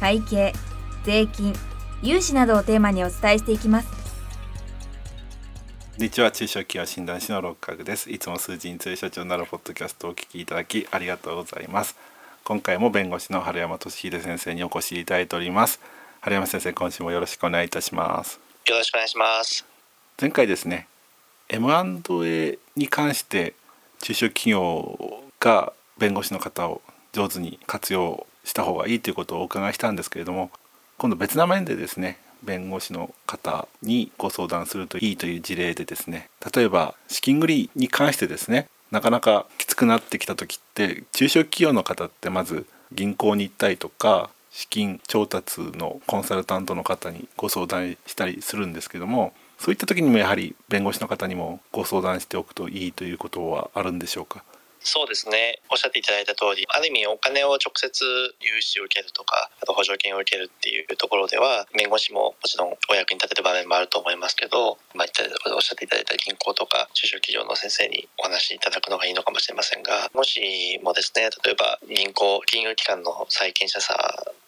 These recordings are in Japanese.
会計税金融資などをテーマにお伝えしていきます。こんにちは中小企業診断士の六角です。いつも数字に強い社長になるポッドキャストをお聞きいただきありがとうございます。今回も弁護士の春山俊秀先生にお越しいただいております。春山先生今週もよろしくお願いいたします。よろしくお願いします。前回ですね M&A に関して中小企業が弁護士の方を上手に活用した方がいいということをお伺いしたんですけれども今度別な面でですね弁護士の方にご相談するといいという事例でですね例えば資金繰りに関してですねなかなかきつくなってきた時って中小企業の方ってまず銀行に行ったりとか資金調達のコンサルタントの方にご相談したりするんですけどもそういった時にもやはり弁護士の方にもご相談しておくといいということはあるんでしょうか？そうですね。おっしゃっていただいた通りある意味お金を直接融資を受けるとかあと補助金を受けるっていうところでは弁護士ももちろんお役に立てる場面もあると思いますけど、まあ、っおっしゃっていただいた銀行とか中小企業の先生にお話しいただくのがいいのかもしれませんがもしもですね例えば銀行金融機関の債権者さ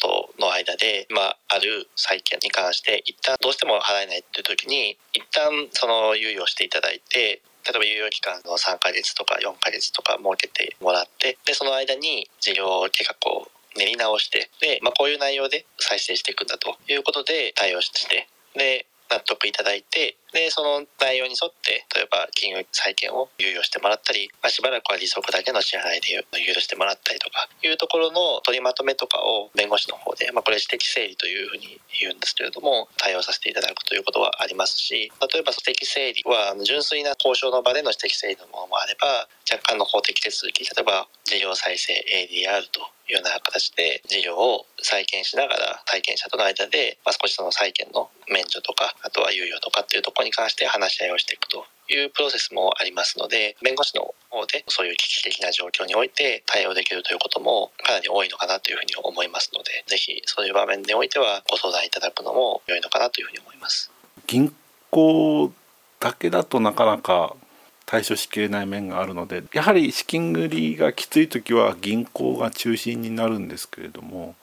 との間で、まあ、ある債権に関して一旦どうしても払えないっていう時に一旦その猶予していただいて例えば猶予期間の3ヶ月とか4ヶ月とか設けてもらってでその間に事業計画を練り直してで、まあ、こういう内容で再生していくんだということで対応してで納得いただいてでその内容に沿って例えば金融債権を猶予してもらったり、まあ、しばらくは利息だけの支払いで許してもらったりとかいうところの取りまとめとかを弁護士の方で、まあ、これ私的整理というふうに言うんですけれども対応させていただくということはありますし例えば私的整理は純粋な交渉の場での私的整理のものもあれば若干の法的手続き例えば事業再生 ADR というような形で事業を再建しながら体験者との間で、まあ、少しその債権の免除とかあとは猶予とかっていうところに関して話し合いをしていくというプロセスもありますので弁護士の方でそういう危機的な状況において対応できるということもかなり多いのかなというふうに思いますのでぜひそういう場面においてはご相談いただくのも良いのかなというふうに思います。銀行だけだとなかなか対処しきれない面があるのでやはり資金繰りがきつい時は銀行が中心になるんですけれども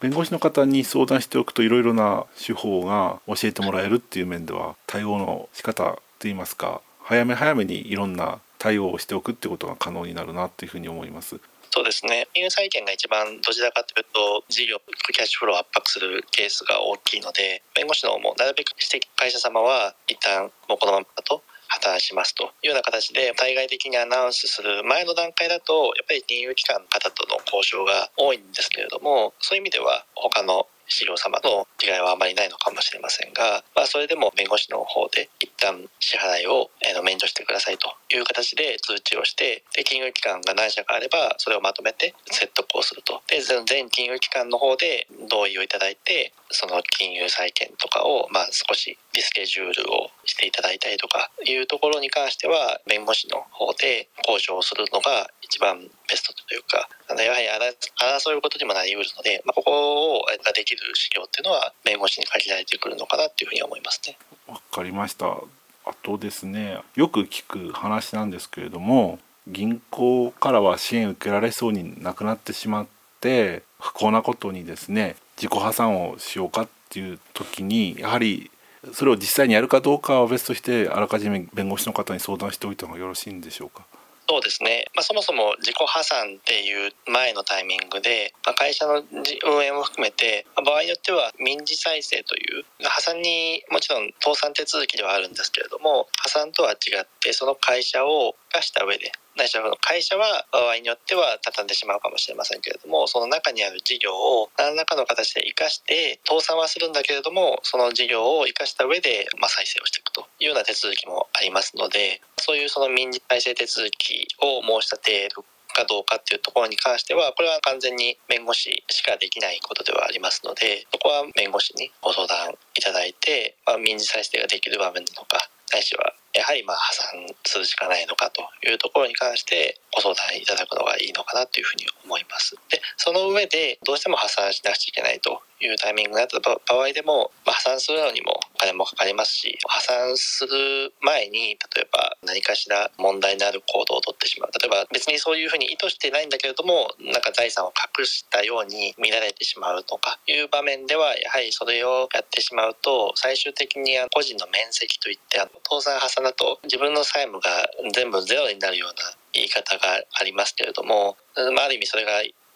弁護士の方に相談しておくといろいろな手法が教えてもらえるっていう面では対応の仕方といいますか早め早めにいろんな対応をしておくってことが可能になるなというふうに思います。そうですね金融債権が一番どちらかというと事業キャッシュフローを圧迫するケースが大きいので弁護士の方もなるべくして会社様は一旦もうこのままだと破綻しますというような形で対外的にアナウンスする前の段階だとやっぱり金融機関の方との交渉が多いんですけれどもそういう意味では他の資料様の違いはあまりないのかもしれませんが、まあ、それでも弁護士の方で一旦支払いを免除してくださいという形で通知をしてで金融機関が何社かあればそれをまとめて説得をするとで全金融機関の方で同意をいただいてその金融債権とかをまあ少しリスケジュールをしていただいたりとかいうところに関しては弁護士の方で交渉をするのが一番ベストというかあのやはり争うことにもなりうるので、まあ、ここをができる資料っていうのは弁護士に限られてくるのかなっていうふうに思いますね。わかりましたあとですね。よく聞く話なんですけれども銀行からは支援受けられそうになくなってしまって不幸なことにですね自己破産をしようかっていう時にやはりそれを実際にやるかどうかは別としてあらかじめ弁護士の方に相談しておいた方がよろしいんでしょうか？そうですね、まあ、そもそも自己破産っていう前のタイミングで、まあ、会社の運営も含めて、まあ、場合によっては民事再生という破産にもちろん倒産手続きではあるんですけれども破産とは違ってその会社を生かした上でないしは会社は場合によっては畳んでしまうかもしれませんけれどもその中にある事業を何らかの形で生かして倒産はするんだけれどもその事業を生かした上で、まあ、再生をしていくと。いうような手続きもありますのでそういうその民事再生手続きを申し立てるかどうかっていうところに関してはこれは完全に弁護士しかできないことではありますのでそこは弁護士にご相談いただいて、まあ、民事再生ができる場面なのかないしはやはりま破産するしかないのかというところに関してご相談いただくのがいいのかなというふうに思います。でその上でどうしても破産しなくちゃいけないというタイミングがあった場合でも、まあ、破産するのにもお金もかかりますし破産する前に例えば何かしら問題のある行動をとってしまう例えば別にそういうふうに意図してないんだけれどもなんか財産を隠したように見られてしまうとかいう場面ではやはりそれをやってしまうと最終的に個人の面積といって倒産破産だと自分の債務が全部ゼロになるような言い方がありますけれども、まあ、ある意味それが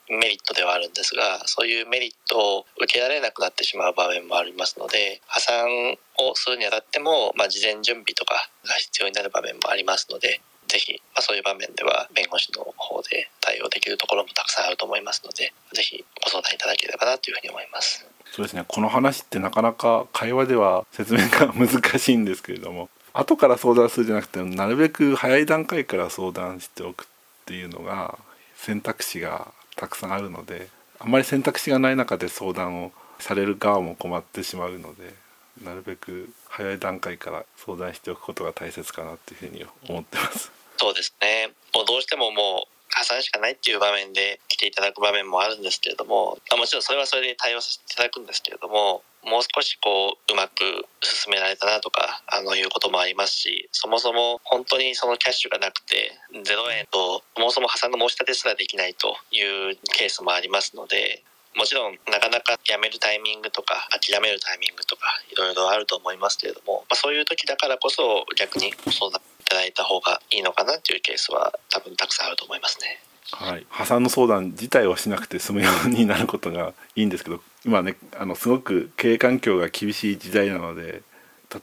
メリットではあるんですがそういうメリットを受けられなくなってしまう場面もありますので破産をするにあたっても、まあ、事前準備とかが必要になる場面もありますのでぜひ、まあ、そういう場面では弁護士の方で対応できるところもたくさんあると思いますのでぜひご相談いただければなというふうに思います。そうですねこの話ってなかなか会話では説明が難しいんですけれども後から相談するじゃなくてなるべく早い段階から相談しておくっていうのが選択肢がたくさんあるのであまり選択肢がない中で相談をされる側も困ってしまうのでなるべく早い段階から相談しておくことが大切かなっていうふうに思ってます。そうですねもうどうしてももう破産しかないっていう場面で来ていただく場面もあるんですけれどももちろんそれはそれで対応させていただくんですけれどももう少しこううまく進められたなとかあのいうこともありますしそもそも本当にそのキャッシュがなくて0円とそもそも破産の申し立てすらできないというケースもありますのでもちろんなかなか辞めるタイミングとか諦めるタイミングとかいろいろあると思いますけれども、まあ、そういう時だからこそ逆にご相談いただいた方がいいのかなっていうケースは多分たくさんあると思いますね。はい、破産の相談自体をしなくて済むようになることがいいんですけど今ねあのすごく経営環境が厳しい時代なので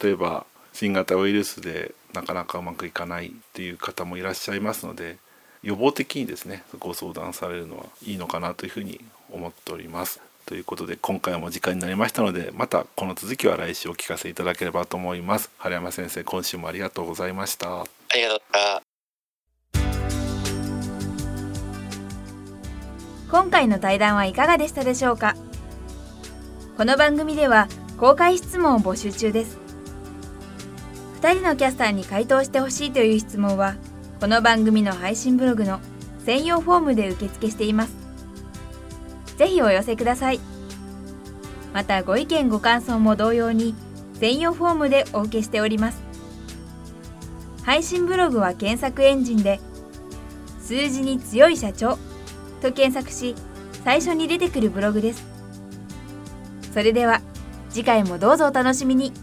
例えば新型ウイルスでなかなかうまくいかないっていう方もいらっしゃいますので予防的にですねご相談されるのはいいのかなというふうに思っております。ということで今回も時間になりましたのでまたこの続きは来週お聞かせいただければと思います。原山先生今週もありがとうございました。ありがとうございました。今回の対談はいかがでしたでしょうか？この番組では公開質問を募集中です。2人のキャスターに回答してほしいという質問はこの番組の配信ブログの専用フォームで受付しています。ぜひお寄せください。またご意見ご感想も同様に専用フォームでお受けしております。配信ブログは検索エンジンで数字に強い社長と検索し最初に出てくるブログです。それでは次回もどうぞお楽しみに。